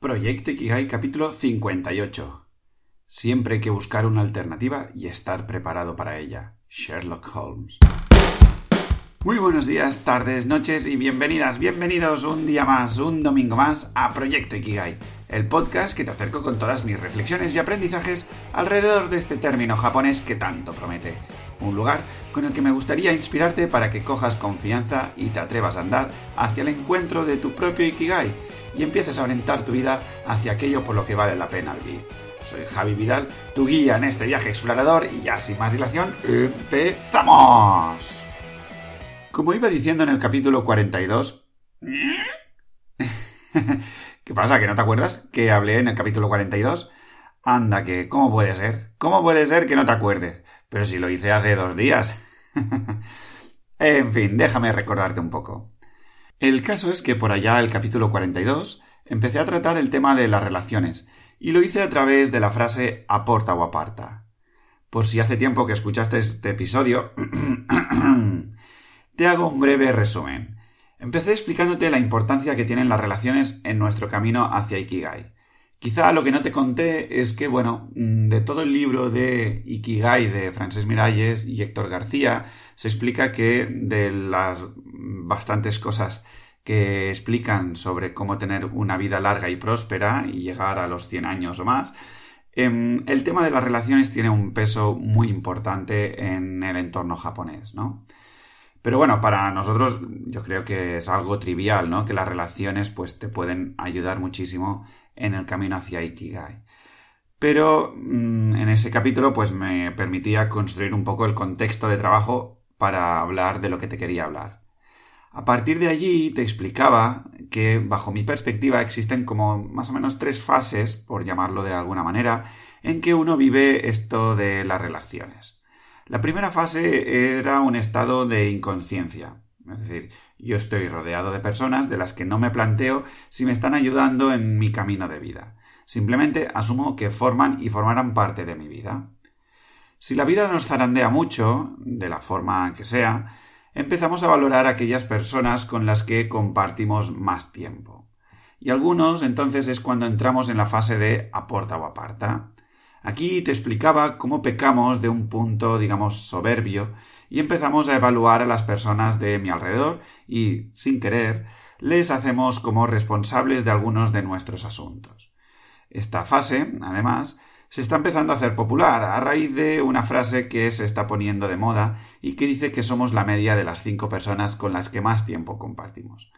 Proyecto Ikigai capítulo 58. Siempre hay que buscar una alternativa y estar preparado para ella. Sherlock Holmes. Muy buenos días, tardes, noches y bienvenidas, bienvenidos un día más, un domingo más a Proyecto Ikigai, el podcast que te acerco con todas mis reflexiones y aprendizajes alrededor de este término japonés que tanto promete. Un lugar con el que me gustaría inspirarte para que cojas confianza y te atrevas a andar hacia el encuentro de tu propio Ikigai y empieces a orientar tu vida hacia aquello por lo que vale la pena vivir. Soy Javi Vidal, tu guía en este viaje explorador y ya sin más dilación, ¡empezamos! Como iba diciendo en el capítulo 42... ¿Qué pasa? ¿Que no te acuerdas que hablé en el capítulo 42? Anda, que... ¿Cómo puede ser? ¿Cómo puede ser que no te acuerdes? Pero si lo hice hace dos días. en fin, déjame recordarte un poco. El caso es que por allá, el capítulo 42, empecé a tratar el tema de las relaciones, y lo hice a través de la frase aporta o aparta. Por si hace tiempo que escuchaste este episodio, te hago un breve resumen. Empecé explicándote la importancia que tienen las relaciones en nuestro camino hacia Ikigai. Quizá lo que no te conté es que, bueno, mm, de todo el libro de Ikigai de Francés Miralles y Héctor García, se explica que de las bastantes cosas que explican sobre cómo tener una vida larga y próspera y llegar a los 100 años o más, em, el tema de las relaciones tiene un peso muy importante en el entorno japonés, ¿no? Pero bueno, para nosotros yo creo que es algo trivial, ¿no? Que las relaciones pues te pueden ayudar muchísimo en el camino hacia Ikigai. Pero mm, en ese capítulo pues me permitía construir un poco el contexto de trabajo para hablar de lo que te quería hablar. A partir de allí te explicaba que bajo mi perspectiva existen como más o menos tres fases, por llamarlo de alguna manera, en que uno vive esto de las relaciones. La primera fase era un estado de inconsciencia. Es decir, yo estoy rodeado de personas de las que no me planteo si me están ayudando en mi camino de vida. Simplemente asumo que forman y formarán parte de mi vida. Si la vida nos zarandea mucho, de la forma que sea, empezamos a valorar aquellas personas con las que compartimos más tiempo. Y algunos entonces es cuando entramos en la fase de aporta o aparta. Aquí te explicaba cómo pecamos de un punto, digamos, soberbio y empezamos a evaluar a las personas de mi alrededor y, sin querer, les hacemos como responsables de algunos de nuestros asuntos. Esta fase, además, se está empezando a hacer popular a raíz de una frase que se está poniendo de moda y que dice que somos la media de las cinco personas con las que más tiempo compartimos.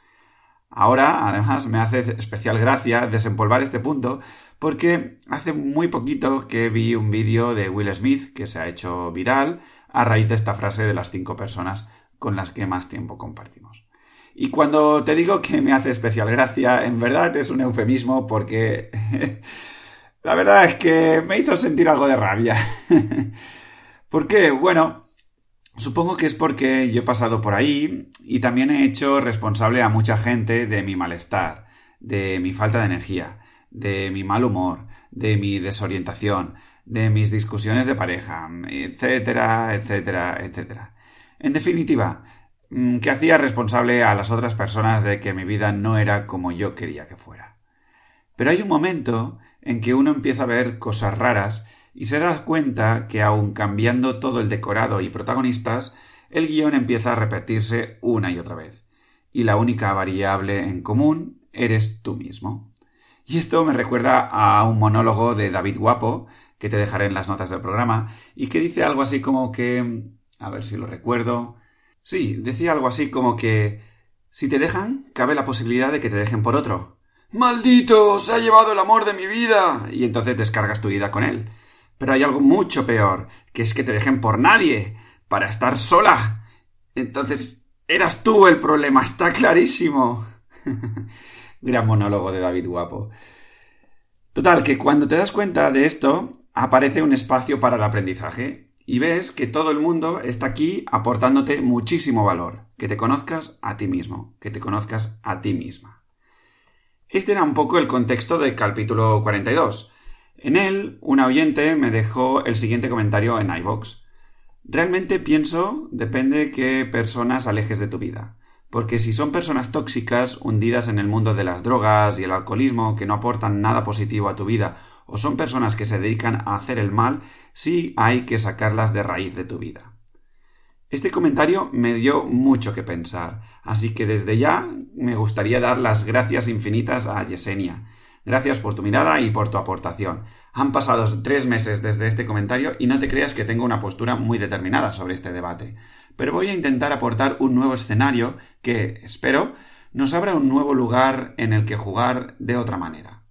Ahora, además, me hace especial gracia desempolvar este punto porque hace muy poquito que vi un vídeo de Will Smith que se ha hecho viral a raíz de esta frase de las cinco personas con las que más tiempo compartimos. Y cuando te digo que me hace especial gracia, en verdad es un eufemismo porque la verdad es que me hizo sentir algo de rabia. ¿Por qué? Bueno, supongo que es porque yo he pasado por ahí y también he hecho responsable a mucha gente de mi malestar, de mi falta de energía de mi mal humor, de mi desorientación, de mis discusiones de pareja, etcétera, etcétera, etcétera. En definitiva, mm, que hacía responsable a las otras personas de que mi vida no era como yo quería que fuera. Pero hay un momento en que uno empieza a ver cosas raras y se da cuenta que aun cambiando todo el decorado y protagonistas, el guion empieza a repetirse una y otra vez. Y la única variable en común eres tú mismo. Y esto me recuerda a un monólogo de David Guapo, que te dejaré en las notas del programa, y que dice algo así como que... a ver si lo recuerdo. Sí, decía algo así como que... si te dejan, cabe la posibilidad de que te dejen por otro. ¡Maldito! ¡Se ha llevado el amor de mi vida! Y entonces descargas tu vida con él. Pero hay algo mucho peor, que es que te dejen por nadie, para estar sola. Entonces, eras tú el problema, está clarísimo. Gran monólogo de David Guapo. Total, que cuando te das cuenta de esto, aparece un espacio para el aprendizaje y ves que todo el mundo está aquí aportándote muchísimo valor, que te conozcas a ti mismo, que te conozcas a ti misma. Este era un poco el contexto del capítulo 42. En él, una oyente me dejó el siguiente comentario en iVox. Realmente pienso depende qué personas alejes de tu vida Porque si son personas tóxicas, hundidas en el mundo de las drogas y el alcoholismo, que no aportan nada positivo a tu vida, o son personas que se dedican a hacer el mal, sí hay que sacarlas de raíz de tu vida. Este comentario me dio mucho que pensar, así que desde ya me gustaría dar las gracias infinitas a Yesenia. Gracias por tu mirada y por tu aportación. Han pasado tres meses desde este comentario y no te creas que tengo una postura muy determinada sobre este debate pero voy a intentar aportar un nuevo escenario que, espero, nos abra un nuevo lugar en el que jugar de otra manera.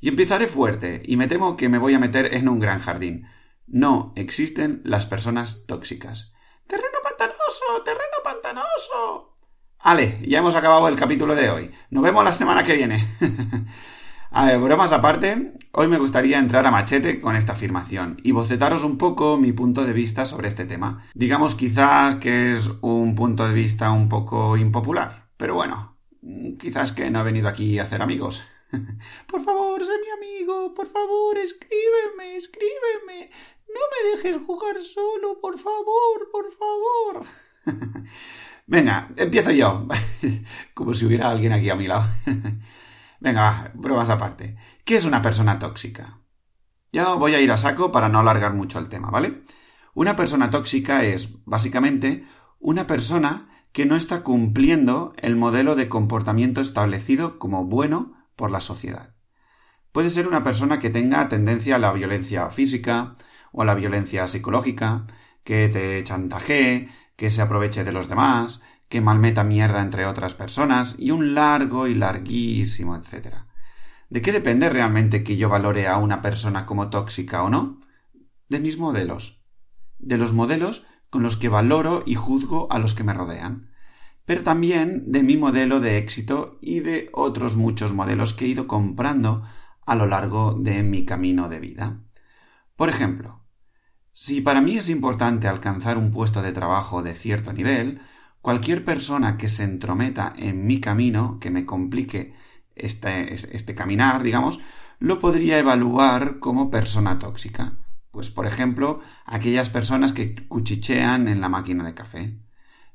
Y empezaré fuerte, y me temo que me voy a meter en un gran jardín. No existen las personas tóxicas. ¡Terreno pantanoso! ¡Terreno pantanoso! Ale, ya hemos acabado el capítulo de hoy. Nos vemos la semana que viene. A ver, bromas aparte, hoy me gustaría entrar a machete con esta afirmación y bocetaros un poco mi punto de vista sobre este tema. Digamos quizás que es un punto de vista un poco impopular, pero bueno, quizás que no he venido aquí a hacer amigos. por favor, sé mi amigo, por favor, escríbeme, escríbeme. No me dejes jugar solo, por favor, por favor. Venga, empiezo yo. Como si hubiera alguien aquí a mi lado. Venga, pruebas aparte. ¿Qué es una persona tóxica? Ya voy a ir a saco para no alargar mucho el tema, ¿vale? Una persona tóxica es, básicamente, una persona que no está cumpliendo el modelo de comportamiento establecido como bueno por la sociedad. Puede ser una persona que tenga tendencia a la violencia física o a la violencia psicológica, que te chantajee, que se aproveche de los demás, que malmeta mierda entre otras personas y un largo y larguísimo etcétera. ¿De qué depende realmente que yo valore a una persona como tóxica o no? De mis modelos. De los modelos con los que valoro y juzgo a los que me rodean. Pero también de mi modelo de éxito y de otros muchos modelos que he ido comprando a lo largo de mi camino de vida. Por ejemplo, si para mí es importante alcanzar un puesto de trabajo de cierto nivel, Cualquier persona que se entrometa en mi camino, que me complique este, este caminar, digamos, lo podría evaluar como persona tóxica. Pues, por ejemplo, aquellas personas que cuchichean en la máquina de café.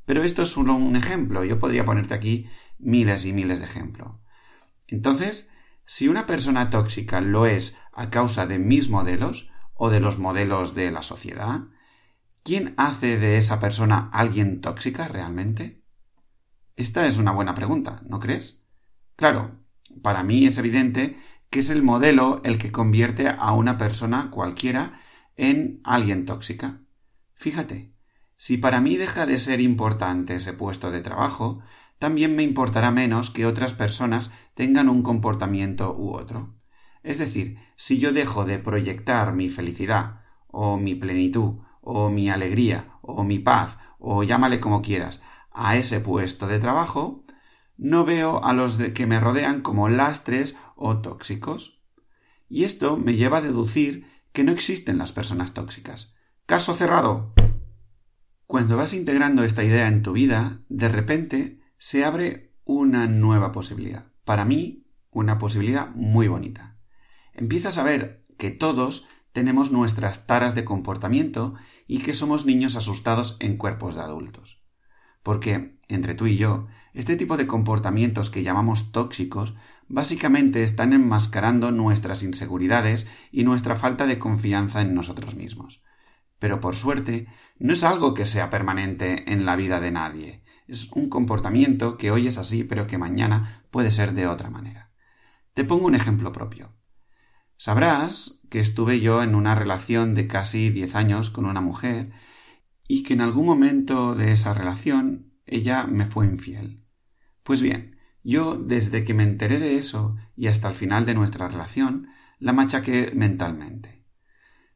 Pero esto es solo un ejemplo. Yo podría ponerte aquí miles y miles de ejemplos. Entonces, si una persona tóxica lo es a causa de mis modelos o de los modelos de la sociedad, ¿Quién hace de esa persona alguien tóxica realmente? Esta es una buena pregunta, ¿no crees? Claro, para mí es evidente que es el modelo el que convierte a una persona cualquiera en alguien tóxica. Fíjate, si para mí deja de ser importante ese puesto de trabajo, también me importará menos que otras personas tengan un comportamiento u otro. Es decir, si yo dejo de proyectar mi felicidad o mi plenitud o mi alegría, o mi paz, o llámale como quieras, a ese puesto de trabajo, no veo a los que me rodean como lastres o tóxicos. Y esto me lleva a deducir que no existen las personas tóxicas. Caso cerrado. Cuando vas integrando esta idea en tu vida, de repente se abre una nueva posibilidad. Para mí, una posibilidad muy bonita. Empiezas a ver que todos tenemos nuestras taras de comportamiento y que somos niños asustados en cuerpos de adultos. Porque, entre tú y yo, este tipo de comportamientos que llamamos tóxicos básicamente están enmascarando nuestras inseguridades y nuestra falta de confianza en nosotros mismos. Pero por suerte, no es algo que sea permanente en la vida de nadie. Es un comportamiento que hoy es así, pero que mañana puede ser de otra manera. Te pongo un ejemplo propio. Sabrás que estuve yo en una relación de casi diez años con una mujer y que en algún momento de esa relación ella me fue infiel. Pues bien, yo desde que me enteré de eso y hasta el final de nuestra relación, la machaqué mentalmente.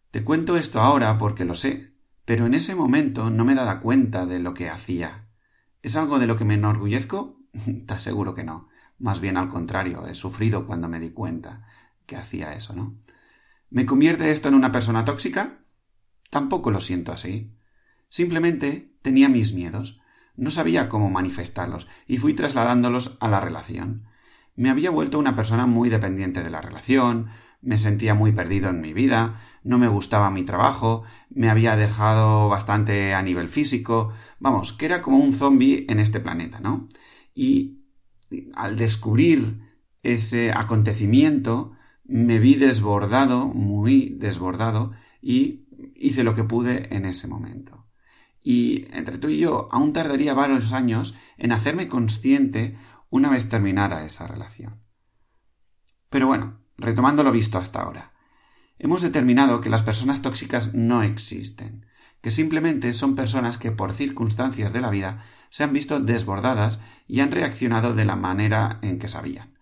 Te cuento esto ahora porque lo sé, pero en ese momento no me daba cuenta de lo que hacía. ¿Es algo de lo que me enorgullezco? Te aseguro que no. Más bien al contrario, he sufrido cuando me di cuenta que hacía eso, ¿no? ¿Me convierte esto en una persona tóxica? Tampoco lo siento así. Simplemente tenía mis miedos, no sabía cómo manifestarlos y fui trasladándolos a la relación. Me había vuelto una persona muy dependiente de la relación, me sentía muy perdido en mi vida, no me gustaba mi trabajo, me había dejado bastante a nivel físico, vamos, que era como un zombie en este planeta, ¿no? Y al descubrir ese acontecimiento, me vi desbordado, muy desbordado, y hice lo que pude en ese momento. Y entre tú y yo, aún tardaría varios años en hacerme consciente una vez terminara esa relación. Pero bueno, retomando lo visto hasta ahora. Hemos determinado que las personas tóxicas no existen, que simplemente son personas que por circunstancias de la vida se han visto desbordadas y han reaccionado de la manera en que sabían.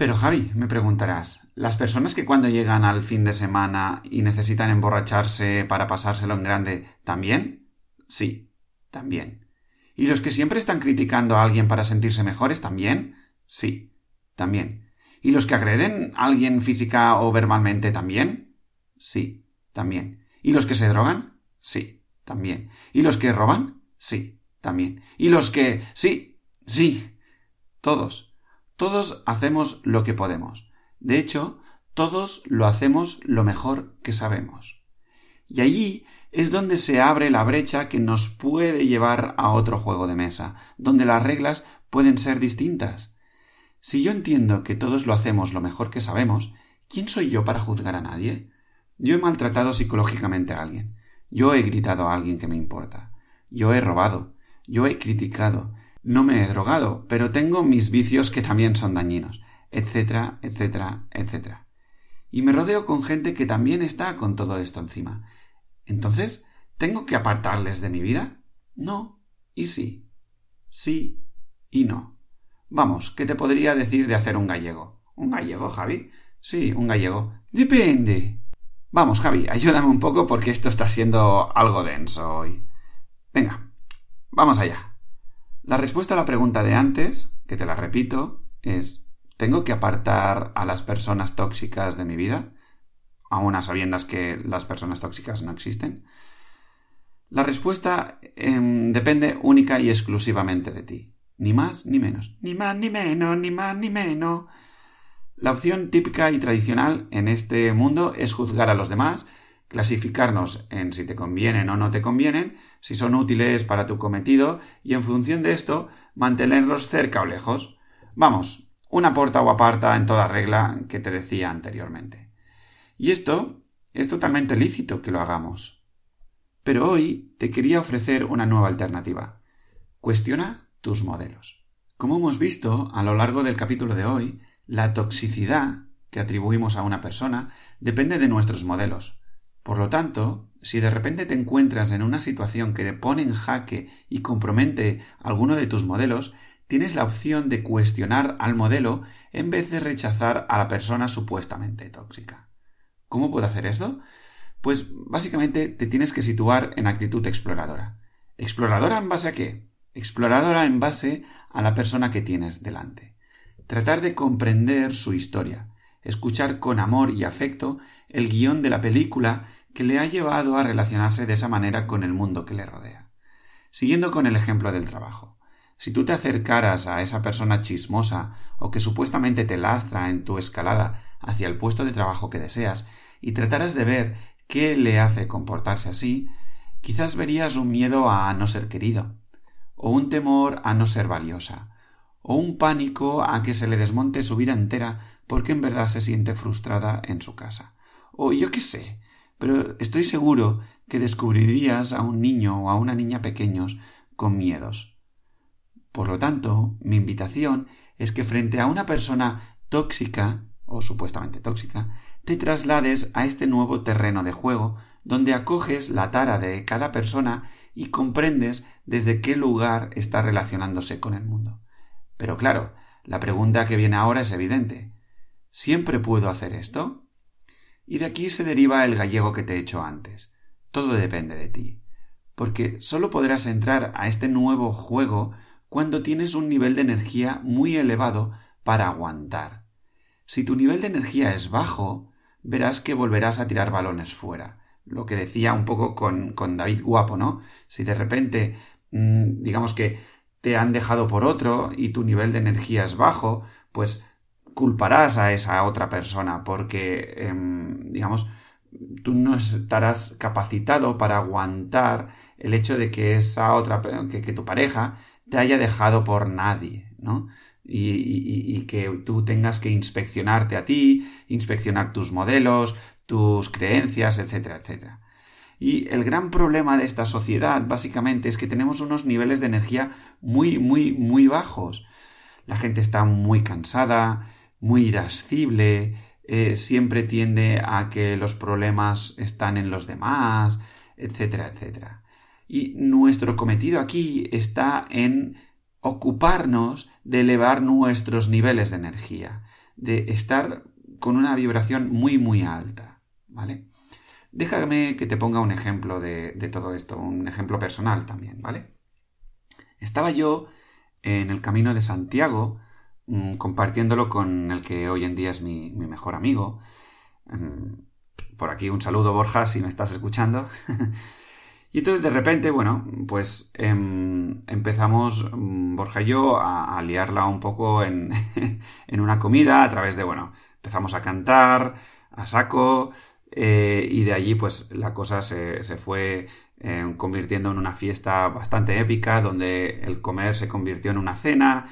Pero Javi, me preguntarás, ¿las personas que cuando llegan al fin de semana y necesitan emborracharse para pasárselo en grande, también? Sí, también. ¿Y los que siempre están criticando a alguien para sentirse mejores, también? Sí, también. ¿Y los que agreden a alguien física o verbalmente también? Sí, también. ¿Y los que se drogan? Sí, también. ¿Y los que roban? Sí, también. ¿Y los que... Sí, sí. Todos. Todos hacemos lo que podemos. De hecho, todos lo hacemos lo mejor que sabemos. Y allí es donde se abre la brecha que nos puede llevar a otro juego de mesa, donde las reglas pueden ser distintas. Si yo entiendo que todos lo hacemos lo mejor que sabemos, ¿quién soy yo para juzgar a nadie? Yo he maltratado psicológicamente a alguien. Yo he gritado a alguien que me importa. Yo he robado. Yo he criticado. No me he drogado, pero tengo mis vicios que también son dañinos, etcétera, etcétera, etcétera. Y me rodeo con gente que también está con todo esto encima. Entonces, ¿tengo que apartarles de mi vida? No. Y sí. Sí y no. Vamos, ¿qué te podría decir de hacer un gallego? ¿Un gallego, Javi? Sí, un gallego. Depende. Vamos, Javi, ayúdame un poco porque esto está siendo algo denso hoy. Venga, vamos allá. La respuesta a la pregunta de antes, que te la repito, es ¿tengo que apartar a las personas tóxicas de mi vida? Aún a sabiendas que las personas tóxicas no existen. La respuesta em, depende única y exclusivamente de ti. Ni más ni menos. Ni más ni menos, ni más ni menos. La opción típica y tradicional en este mundo es juzgar a los demás, clasificarnos en si te convienen o no te convienen, si son útiles para tu cometido y en función de esto mantenerlos cerca o lejos. Vamos, una porta o aparta en toda regla que te decía anteriormente. Y esto es totalmente lícito que lo hagamos. Pero hoy te quería ofrecer una nueva alternativa. Cuestiona tus modelos. Como hemos visto a lo largo del capítulo de hoy, la toxicidad que atribuimos a una persona depende de nuestros modelos. Por lo tanto, si de repente te encuentras en una situación que te pone en jaque y compromete alguno de tus modelos, tienes la opción de cuestionar al modelo en vez de rechazar a la persona supuestamente tóxica. ¿Cómo puedo hacer esto? Pues básicamente te tienes que situar en actitud exploradora. ¿Exploradora en base a qué? exploradora en base a la persona que tienes delante. Tratar de comprender su historia, escuchar con amor y afecto el guion de la película que le ha llevado a relacionarse de esa manera con el mundo que le rodea. Siguiendo con el ejemplo del trabajo. Si tú te acercaras a esa persona chismosa o que supuestamente te lastra en tu escalada hacia el puesto de trabajo que deseas y trataras de ver qué le hace comportarse así, quizás verías un miedo a no ser querido, o un temor a no ser valiosa, o un pánico a que se le desmonte su vida entera porque en verdad se siente frustrada en su casa. O yo qué sé, pero estoy seguro que descubrirías a un niño o a una niña pequeños con miedos. Por lo tanto, mi invitación es que frente a una persona tóxica o supuestamente tóxica, te traslades a este nuevo terreno de juego donde acoges la tara de cada persona y comprendes desde qué lugar está relacionándose con el mundo. Pero claro, la pregunta que viene ahora es evidente. ¿Siempre puedo hacer esto? Y de aquí se deriva el gallego que te he hecho antes. Todo depende de ti. Porque solo podrás entrar a este nuevo juego cuando tienes un nivel de energía muy elevado para aguantar. Si tu nivel de energía es bajo, verás que volverás a tirar balones fuera, lo que decía un poco con, con David Guapo, ¿no? Si de repente, mm, digamos que te han dejado por otro y tu nivel de energía es bajo, pues culparás a esa otra persona porque, em, digamos, tú no estarás capacitado para aguantar el hecho de que esa otra, que, que tu pareja te haya dejado por nadie, ¿no? Y, y, y, que tú tengas que inspeccionarte a ti, inspeccionar tus modelos, tus creencias, etcétera, etcétera. Y el gran problema de esta sociedad, básicamente, es que tenemos unos niveles de energía muy, muy, muy bajos. La gente está muy cansada, muy irascible, eh, siempre tiende a que los problemas están en los demás, etcétera, etcétera. Y nuestro cometido aquí está en ocuparnos de elevar nuestros niveles de energía, de estar con una vibración muy, muy alta, ¿vale? Déjame que te ponga un ejemplo de, de todo esto, un ejemplo personal también, ¿vale? Estaba yo en el camino de Santiago, Mm, compartiéndolo con el que hoy en día es mi, mejor amigo. Mm, por aquí un saludo, Borja, si me estás escuchando. y entonces de repente, bueno, pues em, empezamos, mm, Borja y yo, a, liarla un poco en, en, una comida a través de, bueno, empezamos a cantar, a saco, eh, y de allí pues la cosa se, se fue eh, convirtiendo en una fiesta bastante épica, donde el comer se convirtió en una cena,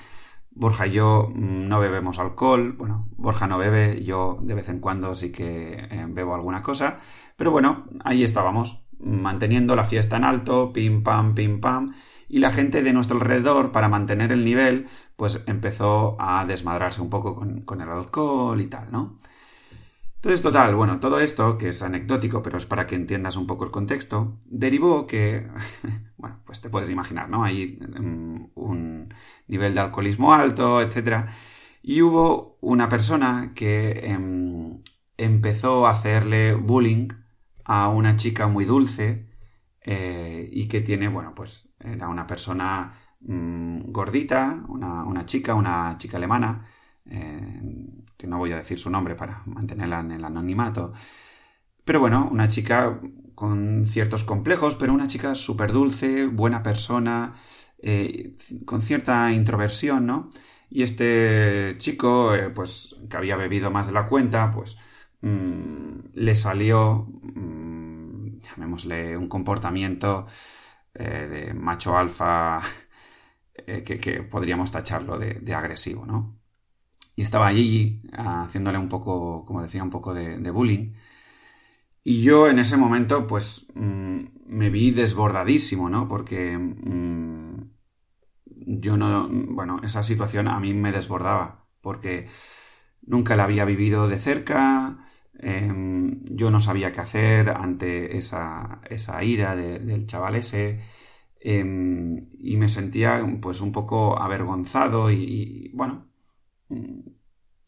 Borja y yo mm, no bebemos alcohol, bueno, Borja no bebe, yo de vez en cuando sí que eh, bebo alguna cosa, pero bueno, ahí estábamos, manteniendo la fiesta en alto, pim pam, pim pam, y la gente de nuestro alrededor, para mantener el nivel, pues empezó a desmadrarse un poco con, con el alcohol y tal, ¿no? Entonces, total, bueno, todo esto, que es anecdótico, pero es para que entiendas un poco el contexto, derivó que, bueno, pues te puedes imaginar, ¿no? Hay mm, un nivel de alcoholismo alto, etc. Y hubo una persona que em, empezó a hacerle bullying a una chica muy dulce eh, y que tiene, bueno, pues era una persona mm, gordita, una, chica, una chica alemana, eh, que no voy a decir su nombre para mantenerla en el anonimato. Pero bueno, una chica con ciertos complejos, pero una chica súper dulce, buena persona, eh, con cierta introversión, ¿no? Y este chico, eh, pues, que había bebido más de la cuenta, pues, mm, le salió, mm, llamémosle, un comportamiento de macho alfa que, podríamos tacharlo de agresivo, ¿no? Y estaba allí haciéndole un poco, como decía, un poco de, bullying. Y yo en ese momento, pues, mm, me vi desbordadísimo, ¿no? Porque mm, yo no, bueno, esa situación a mí me desbordaba, porque nunca la había vivido de cerca, em, yo no sabía qué hacer ante esa, esa ira del chaval ese, em, y me sentía, pues, un poco avergonzado y bueno, Mm,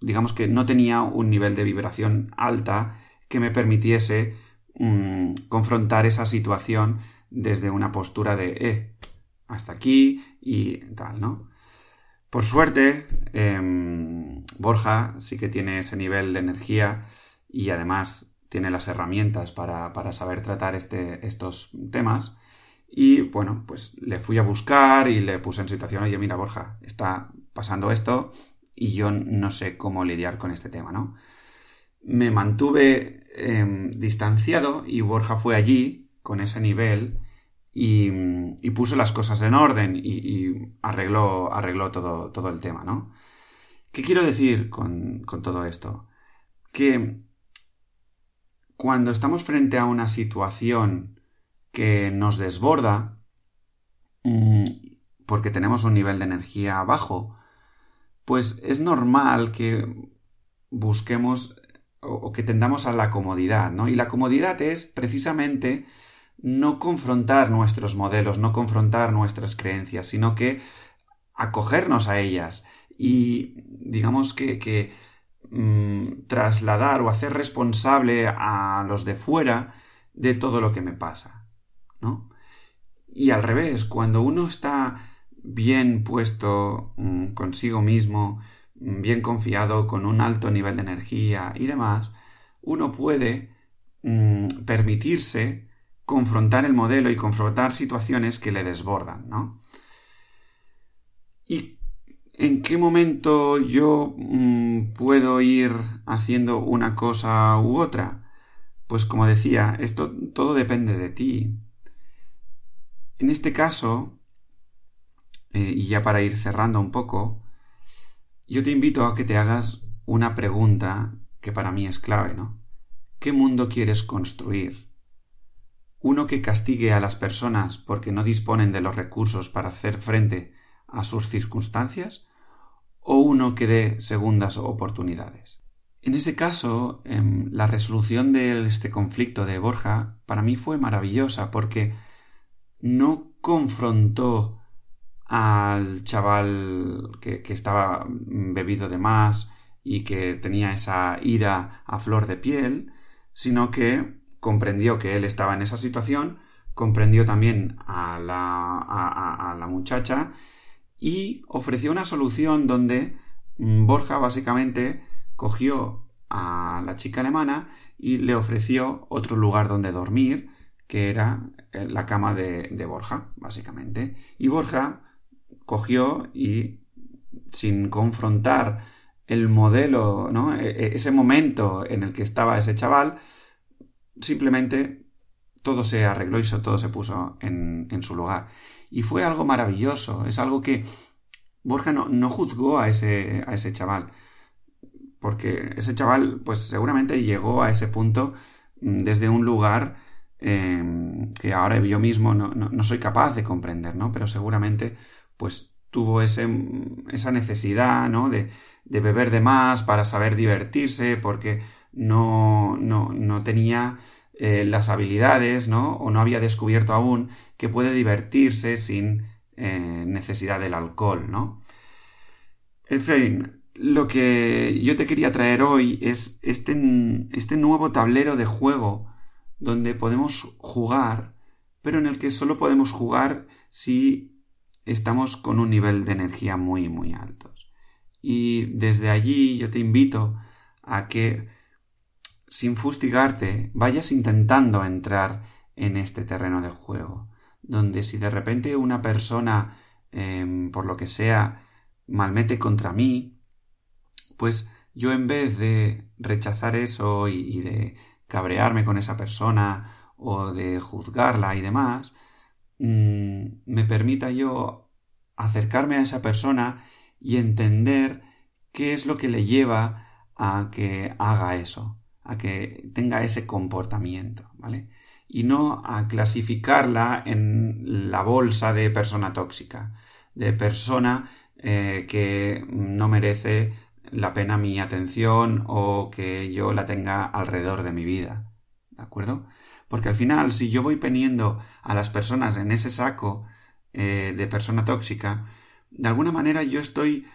digamos que no tenía un nivel de vibración alta que me permitiese mm, confrontar esa situación desde una postura de, eh, hasta aquí y tal, ¿no? Por suerte, em, Borja sí que tiene ese nivel de energía y además tiene las herramientas para, para saber tratar este, estos temas. Y bueno, pues le fui a buscar y le puse en situación, oye, mira, Borja, está pasando esto, y yo no sé cómo lidiar con este tema, ¿no? Me mantuve em, distanciado y Borja fue allí con ese nivel y, puso las cosas en orden y, arregló, arregló todo, todo, el tema, ¿no? ¿Qué quiero decir con, con todo esto? Que cuando estamos frente a una situación que nos desborda, mm, porque tenemos un nivel de energía bajo, pues es normal que busquemos o, que tendamos a la comodidad, ¿no? Y la comodidad es precisamente no confrontar nuestros modelos, no confrontar nuestras creencias, sino que acogernos a ellas y digamos que, mm, trasladar o hacer responsable a los de fuera de todo lo que me pasa, ¿no? Y al revés, cuando uno está bien puesto mm, consigo mismo, mm, bien confiado, con un alto nivel de energía y demás, uno puede mm, permitirse confrontar el modelo y confrontar situaciones que le desbordan, ¿no? Y ¿En qué momento yo puedo ir haciendo una cosa u otra? Pues como decía, esto todo depende de ti. En este caso, eh, y ya para ir cerrando un poco, yo te invito a que te hagas una pregunta que para mí es clave, ¿no? ¿Qué mundo quieres construir? ¿Uno que castigue a las personas porque no disponen de los recursos para hacer frente a sus circunstancias? ¿O uno que dé segundas oportunidades? En ese caso, em, la resolución de este conflicto de Borja para mí fue maravillosa porque no confrontó al chaval que, estaba bebido de más y que tenía esa ira a flor de piel, sino que comprendió que él estaba en esa situación, comprendió también a la, a, la muchacha y ofreció una solución donde mm, Borja básicamente cogió a la chica alemana y le ofreció otro lugar donde dormir, que era eh, la cama de, Borja, básicamente. Y Borja cogió y, sin confrontar el modelo, ¿no? E, e, ese momento en el que estaba ese chaval, simplemente todo se arregló y todo se puso en, su lugar. Y fue algo maravilloso, es algo que Borja no, no juzgó a ese, a ese chaval, porque ese chaval pues seguramente llegó a ese punto mm, desde un lugar Em, que ahora yo mismo no, soy capaz de comprender, ¿no? Pero seguramente, pues tuvo ese, esa necesidad, ¿no? De, beber de más para saber divertirse, porque no, no, tenía eh, las habilidades, ¿no? O no había descubierto aún que puede divertirse sin eh, necesidad del alcohol, ¿no? En fin, lo que yo te quería traer hoy es este, este nuevo tablero de juego donde podemos jugar, pero en el que solo podemos jugar si estamos con un nivel de energía muy, muy altos. Y desde allí yo te invito a que, sin fustigarte, vayas intentando entrar en este terreno de juego, donde si de repente una persona, em, por lo que sea, malmete contra mí, pues yo en vez de rechazar eso y de cabrearme con esa persona o de juzgarla y demás, mm, me permita yo acercarme a esa persona y entender qué es lo que le lleva a que haga eso, a que tenga ese comportamiento, ¿vale? Y no a clasificarla en la bolsa de persona tóxica, de persona eh, que no merece la pena mi atención o que yo la tenga alrededor de mi vida. ¿De acuerdo? Porque al final, si yo voy poniendo a las personas en ese saco eh, de persona tóxica, de alguna manera yo estoy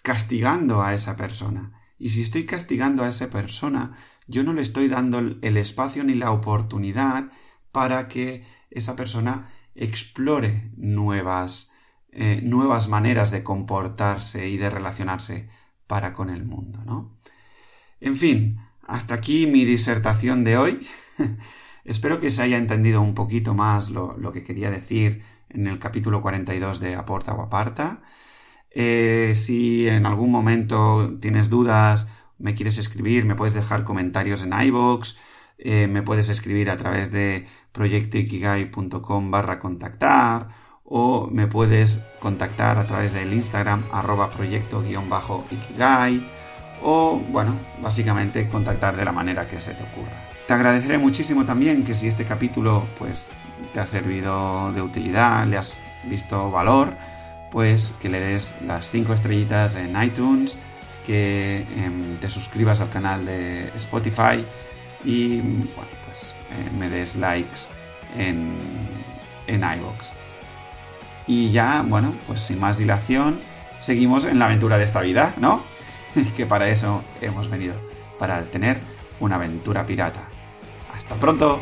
castigando a esa persona. Y si estoy castigando a esa persona, yo no le estoy dando el espacio ni la oportunidad para que esa persona explore nuevas, eh, nuevas maneras de comportarse y de relacionarse para con el mundo, ¿no? En fin, hasta aquí mi disertación de hoy. Espero que se haya entendido un poquito más lo, que quería decir en el capítulo 42 de Aporta o Aparta. Eh, si en algún momento tienes dudas, me quieres escribir, me puedes dejar comentarios en iVoox, eh, me puedes escribir a través de proyectoikigai.com barra contactar o me puedes contactar a través del Instagram arroba proyecto-ikigai o bueno, básicamente contactar de la manera que se te ocurra. Te agradeceré muchísimo también que si este capítulo pues te ha servido de utilidad, le has visto valor, pues que le des las 5 estrellitas en iTunes, que em, te suscribas al canal de Spotify y bueno, pues eh, me des likes en, en iVoox. Y ya, bueno, pues sin más dilación, seguimos en la aventura de esta vida, ¿no? que para eso hemos venido, para tener una aventura pirata. Hasta pronto.